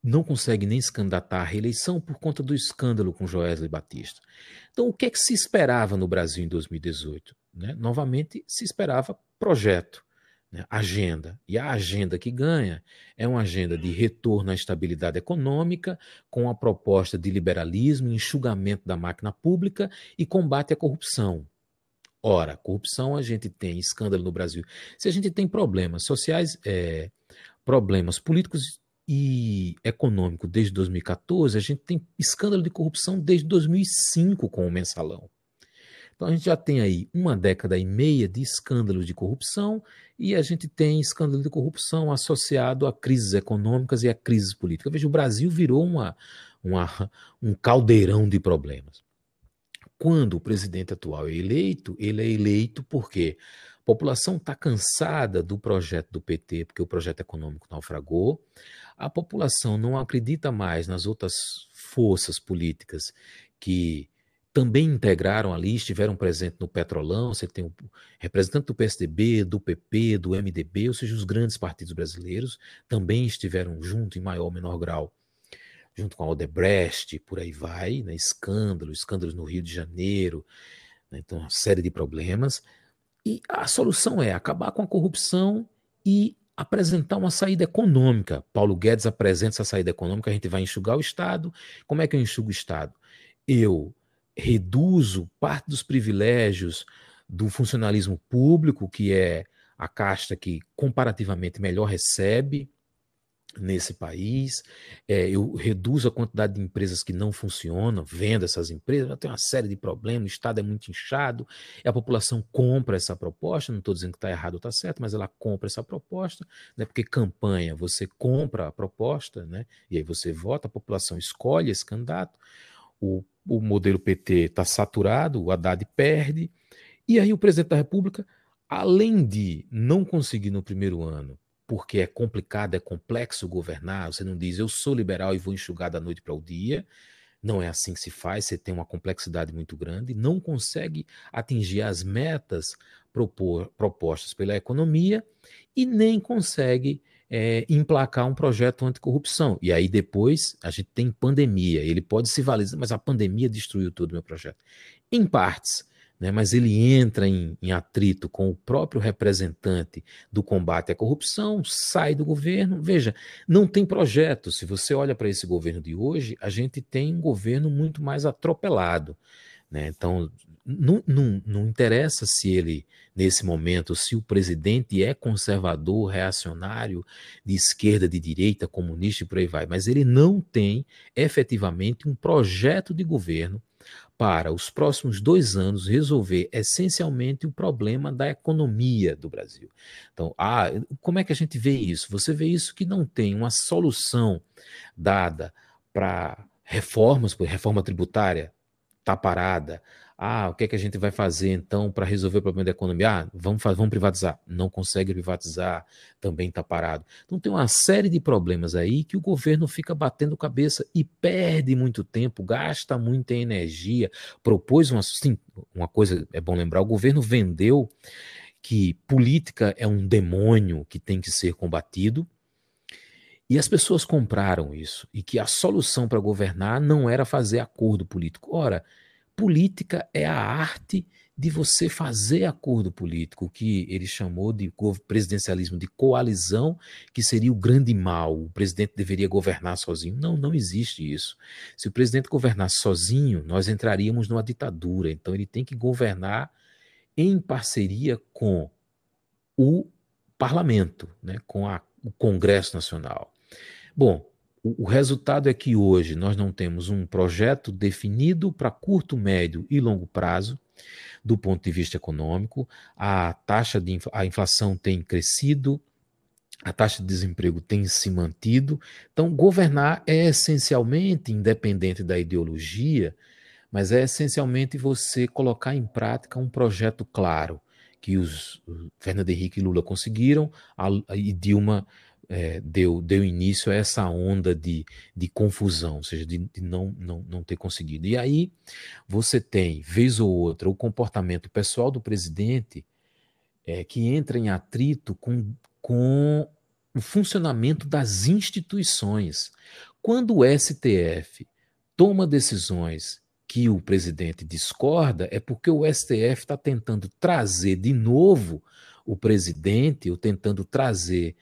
não consegue nem se candidatar à reeleição por conta do escândalo com Joesley Batista. Então, o que é que se esperava no Brasil em 2018? Né? Novamente, se esperava projeto né, agenda. E a agenda que ganha é uma agenda de retorno à estabilidade econômica, com a proposta de liberalismo, enxugamento da máquina pública e combate à corrupção. Ora, corrupção a gente tem, escândalo no Brasil. Se a gente tem problemas sociais, é, problemas políticos e econômicos desde 2014, a gente tem escândalo de corrupção desde 2005 com o mensalão. Então a gente já tem aí uma década e meia de escândalos de corrupção e a gente tem escândalo de corrupção associado a crises econômicas e a crises políticas. Veja, o Brasil virou uma, uma, um caldeirão de problemas. Quando o presidente atual é eleito, ele é eleito porque a população está cansada do projeto do PT, porque o projeto econômico naufragou. A população não acredita mais nas outras forças políticas que também integraram ali, estiveram presentes no Petrolão, você tem o representante do PSDB, do PP, do MDB, ou seja, os grandes partidos brasileiros também estiveram junto em maior ou menor grau, junto com a Odebrecht, por aí vai, né, escândalos, escândalos no Rio de Janeiro, né, então uma série de problemas, e a solução é acabar com a corrupção e apresentar uma saída econômica. Paulo Guedes apresenta essa saída econômica, a gente vai enxugar o Estado. Como é que eu enxugo o Estado? Eu reduzo parte dos privilégios do funcionalismo público, que é a casta que comparativamente melhor recebe nesse país, é, eu reduzo a quantidade de empresas que não funcionam, vendo essas empresas, tem uma série de problemas, o Estado é muito inchado, a população compra essa proposta, não estou dizendo que está errado ou está certo, mas ela compra essa proposta, né, porque campanha, você compra a proposta, né, e aí você vota, a população escolhe esse candidato, o, o modelo PT está saturado, o Haddad perde, e aí o presidente da República, além de não conseguir no primeiro ano, porque é complicado, é complexo governar, você não diz eu sou liberal e vou enxugar da noite para o dia, não é assim que se faz, você tem uma complexidade muito grande, não consegue atingir as metas propor, propostas pela economia e nem consegue é, emplacar um projeto anticorrupção. E aí depois a gente tem pandemia. Ele pode se valer, mas a pandemia destruiu todo o meu projeto. Em partes, né, mas ele entra em, em, atrito com o próprio representante do combate à corrupção, sai do governo. Veja, não tem projeto. Se você olha para esse governo de hoje, a gente tem um governo muito mais atropelado. Né? Então, não, não, não interessa se ele, nesse momento, se o presidente é conservador, reacionário, de esquerda, de direita, comunista e por aí vai, mas ele não tem efetivamente um projeto de governo para os próximos dois anos resolver essencialmente o problema da economia do Brasil. Então, ah, como é que a gente vê isso? Você vê isso que não tem uma solução dada para reformas, reforma tributária está parada, ah, o que é que a gente vai fazer então para resolver o problema da economia? Ah, vamos, vamos privatizar. Não consegue privatizar, também está parado. Então tem uma série de problemas aí que o governo fica batendo cabeça e perde muito tempo, gasta muita energia. Propôs uma, sim, uma coisa, é bom lembrar: o governo vendeu que política é um demônio que tem que ser combatido. E as pessoas compraram isso, e que a solução para governar não era fazer acordo político. Ora, política é a arte de você fazer acordo político, que ele chamou de presidencialismo de coalizão, que seria o grande mal. O presidente deveria governar sozinho. Não, não existe isso. Se o presidente governasse sozinho, nós entraríamos numa ditadura. Então ele tem que governar em parceria com o parlamento, né, com a, o Congresso Nacional. Bom, o, resultado é que hoje nós não temos um projeto definido para curto, médio e longo prazo, do ponto de vista econômico. A taxa de a inflação tem crescido, a taxa de desemprego tem se mantido. Então, governar é essencialmente, independente da ideologia, mas é essencialmente você colocar em prática um projeto claro que os Fernando Henrique e Lula conseguiram, a, e Dilma é, deu, deu início a essa onda de, de confusão, ou seja, de, de, não, não, não ter conseguido. E aí você tem, vez ou outra, o comportamento pessoal do presidente é, que entra em atrito com, com o funcionamento das instituições. Quando o STF toma decisões que o presidente discorda, é porque o STF está tentando trazer de novo o presidente, ou tentando trazer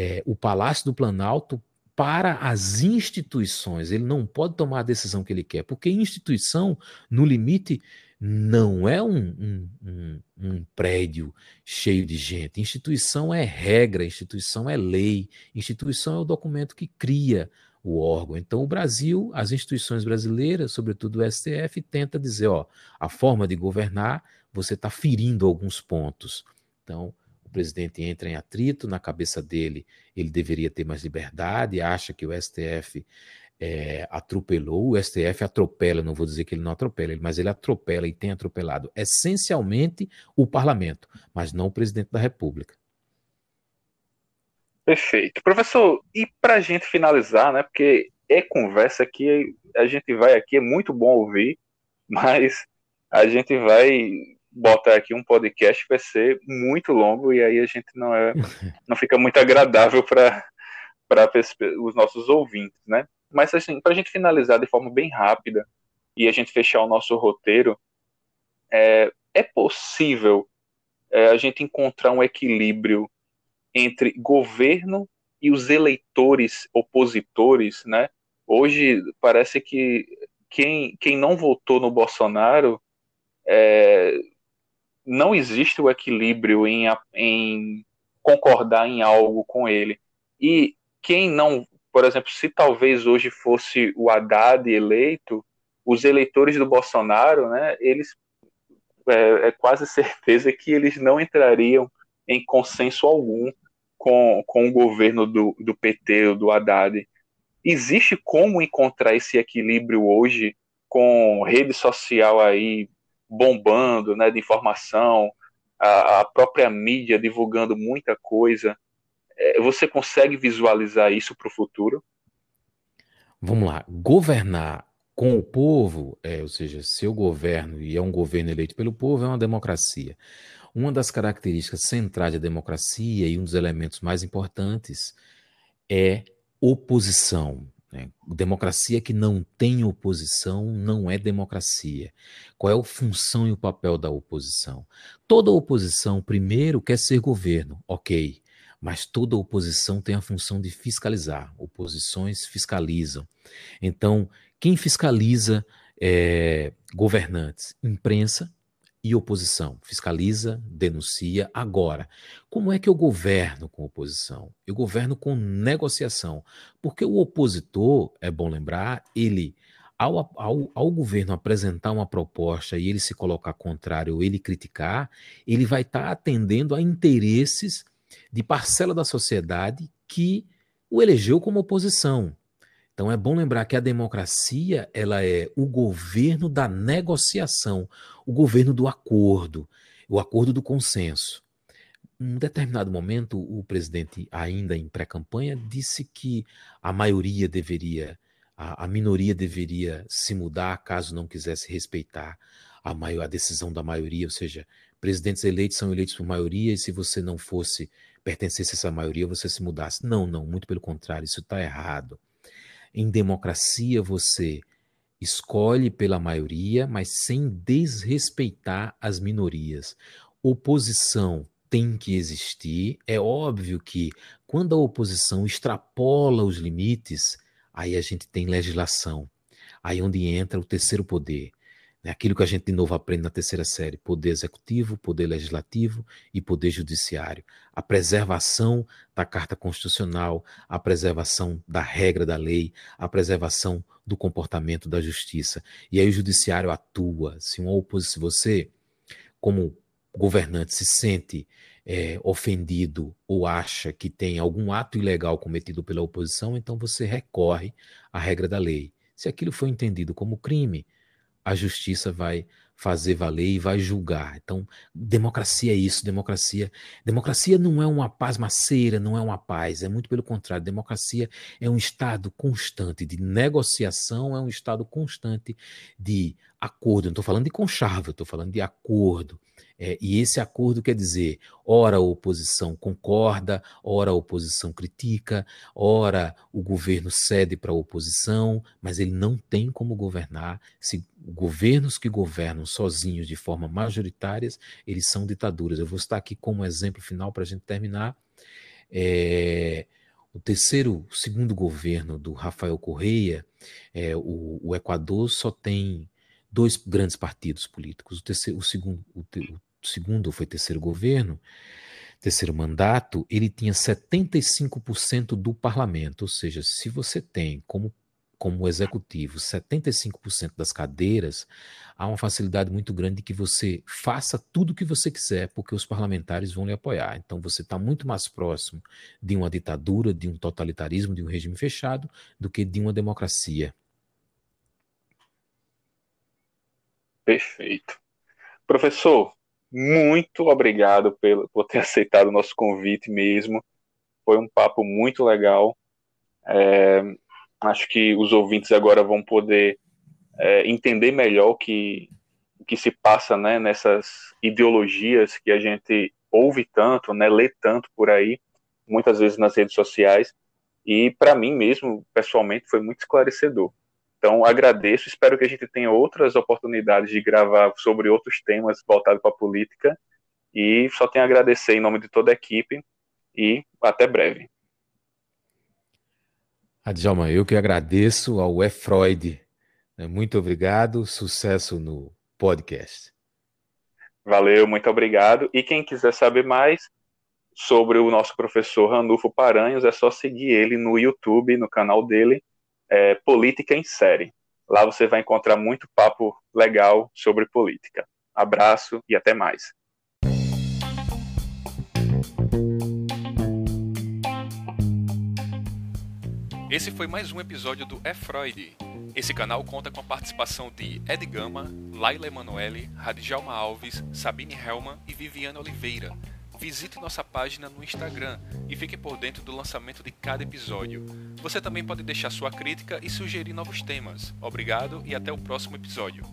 é, o Palácio do Planalto para as instituições. Ele não pode tomar a decisão que ele quer, porque instituição, no limite, não é um, um, um, um, prédio cheio de gente. Instituição é regra, instituição é lei, instituição é o documento que cria o órgão. Então, o Brasil, as instituições brasileiras, sobretudo o STF, tenta dizer: ó, a forma de governar, você está ferindo alguns pontos. Então, o presidente entra em atrito, na cabeça dele, ele deveria ter mais liberdade, acha que o STF é, atropelou, o STF atropela, não vou dizer que ele não atropela, mas ele atropela e tem atropelado essencialmente o parlamento, mas não o presidente da República. Perfeito. Professor, e para a gente finalizar, né, porque é conversa que a gente vai aqui, é muito bom ouvir, [laughs] mas a gente vai botar aqui um podcast vai ser muito longo e aí a gente não é [laughs] não fica muito agradável para para os nossos ouvintes, né? Mas, assim, para a gente finalizar de forma bem rápida e a gente fechar o nosso roteiro, é, é possível é, a gente encontrar um equilíbrio entre governo e os eleitores opositores, né? Hoje parece que quem, quem não votou no Bolsonaro é, não existe o equilíbrio em, em concordar em algo com ele. E quem não por exemplo, se talvez hoje fosse o Haddad eleito, os eleitores do Bolsonaro, né, eles é, é quase [laughs] certeza que eles não entrariam em consenso algum com, com o governo do, do PT ou do Haddad. Existe como encontrar esse equilíbrio hoje com rede social aí bombando, né, de informação, a, a própria mídia divulgando muita coisa. É, você consegue visualizar isso para o futuro? Vamos lá. Governar com o povo, é, ou seja, seu governo, e é um governo eleito pelo povo, é uma democracia. Uma das características centrais da democracia e um dos elementos mais importantes é oposição. Né? Democracia que não tem oposição não é democracia. Qual é a função e o papel da oposição? Toda oposição, primeiro, quer ser governo, ok mas toda oposição tem a função de fiscalizar. Oposições fiscalizam. Então, quem fiscaliza é, governantes? Imprensa e oposição. Fiscaliza, denuncia. Agora, como é que eu governo com oposição? Eu governo com negociação. Porque o opositor, é bom lembrar, ele. Ao, ao, ao, governo apresentar uma proposta e ele se colocar contrário ou ele criticar, ele vai estar tá atendendo a interesses de parcela da sociedade que o elegeu como oposição. Então é bom lembrar que a democracia ela é o governo da negociação, o governo do acordo, o acordo do consenso. Em um determinado momento, o presidente, ainda em pré-campanha, disse que a maioria deveria, a, a, minoria deveria se mudar caso não quisesse respeitar a, maior, a decisão da maioria, ou seja, presidentes eleitos são eleitos por maioria, e se você não fosse, pertencesse a essa maioria, você se mudasse. Não, não, muito pelo contrário, isso está errado. Em democracia, você escolhe pela maioria, mas sem desrespeitar as minorias. Oposição tem que existir. É óbvio que quando a oposição extrapola os limites, aí a gente tem legislação. Aí onde entra o terceiro poder, é aquilo que a gente de novo aprende na terceira série: poder executivo, poder legislativo e poder judiciário. A preservação da Carta Constitucional, a preservação da regra da lei, a preservação do comportamento da justiça. E aí o judiciário atua. Se uma oposição, se você, como governante, se sente é, ofendido ou acha que tem algum ato ilegal cometido pela oposição, então você recorre à regra da lei. Se aquilo foi entendido como crime, a justiça vai fazer valer e vai julgar. Então, democracia é isso, democracia. Democracia não é uma paz maceira, não é uma paz, é muito pelo contrário. Democracia é um estado constante de negociação, é um estado constante de acordo. Não estou falando de conchavo, estou falando de acordo. É, e esse acordo quer dizer, ora a oposição concorda, ora a oposição critica, ora o governo cede para a oposição, mas ele não tem como governar. Se governos que governam sozinhos de forma majoritária, eles são ditaduras. Eu vou estar aqui como exemplo final para a gente terminar. É, o terceiro, segundo governo do Rafael Correia, é, o, o Equador só tem dois grandes partidos políticos. O, terceiro, o segundo, o, segundo foi terceiro governo, terceiro mandato, ele tinha 75% do parlamento, ou seja, se você tem como como executivo 75% das cadeiras, há uma facilidade muito grande de que você faça tudo o que você quiser, porque os parlamentares vão lhe apoiar. Então você está muito mais próximo de uma ditadura, de um totalitarismo, de um regime fechado, do que de uma democracia. Perfeito. Professor, muito obrigado pelo, por ter [laughs] aceitado o nosso convite mesmo. Foi um papo muito legal. É, acho que os ouvintes agora vão poder é, entender melhor o que, que se passa né, nessas ideologias que a gente ouve tanto, né, lê tanto por aí, muitas vezes nas redes sociais. E para mim mesmo, pessoalmente, foi muito esclarecedor. Então, agradeço, espero que a gente tenha outras oportunidades de gravar sobre outros temas voltados para a política. E só tenho a agradecer em nome de toda a equipe e até breve. Adjalma, eu que agradeço ao E. Freud. Né? Muito obrigado, sucesso no podcast. Valeu, muito obrigado. E quem quiser saber mais sobre o nosso professor Ranulfo Paranhos, é só seguir ele no YouTube, no canal dele, é, Política em Série. Lá você vai encontrar muito papo legal sobre política. Abraço e até mais. Esse foi mais um episódio do É Freud. Esse canal conta com a participação de Ed Gama, Laila Emanuele, Radjalma Alves, Sabine Helman e Viviane Oliveira. Visite nossa página no Instagram e fique por dentro do lançamento de cada episódio. Você também pode deixar sua crítica e sugerir novos temas. Obrigado e até o próximo episódio.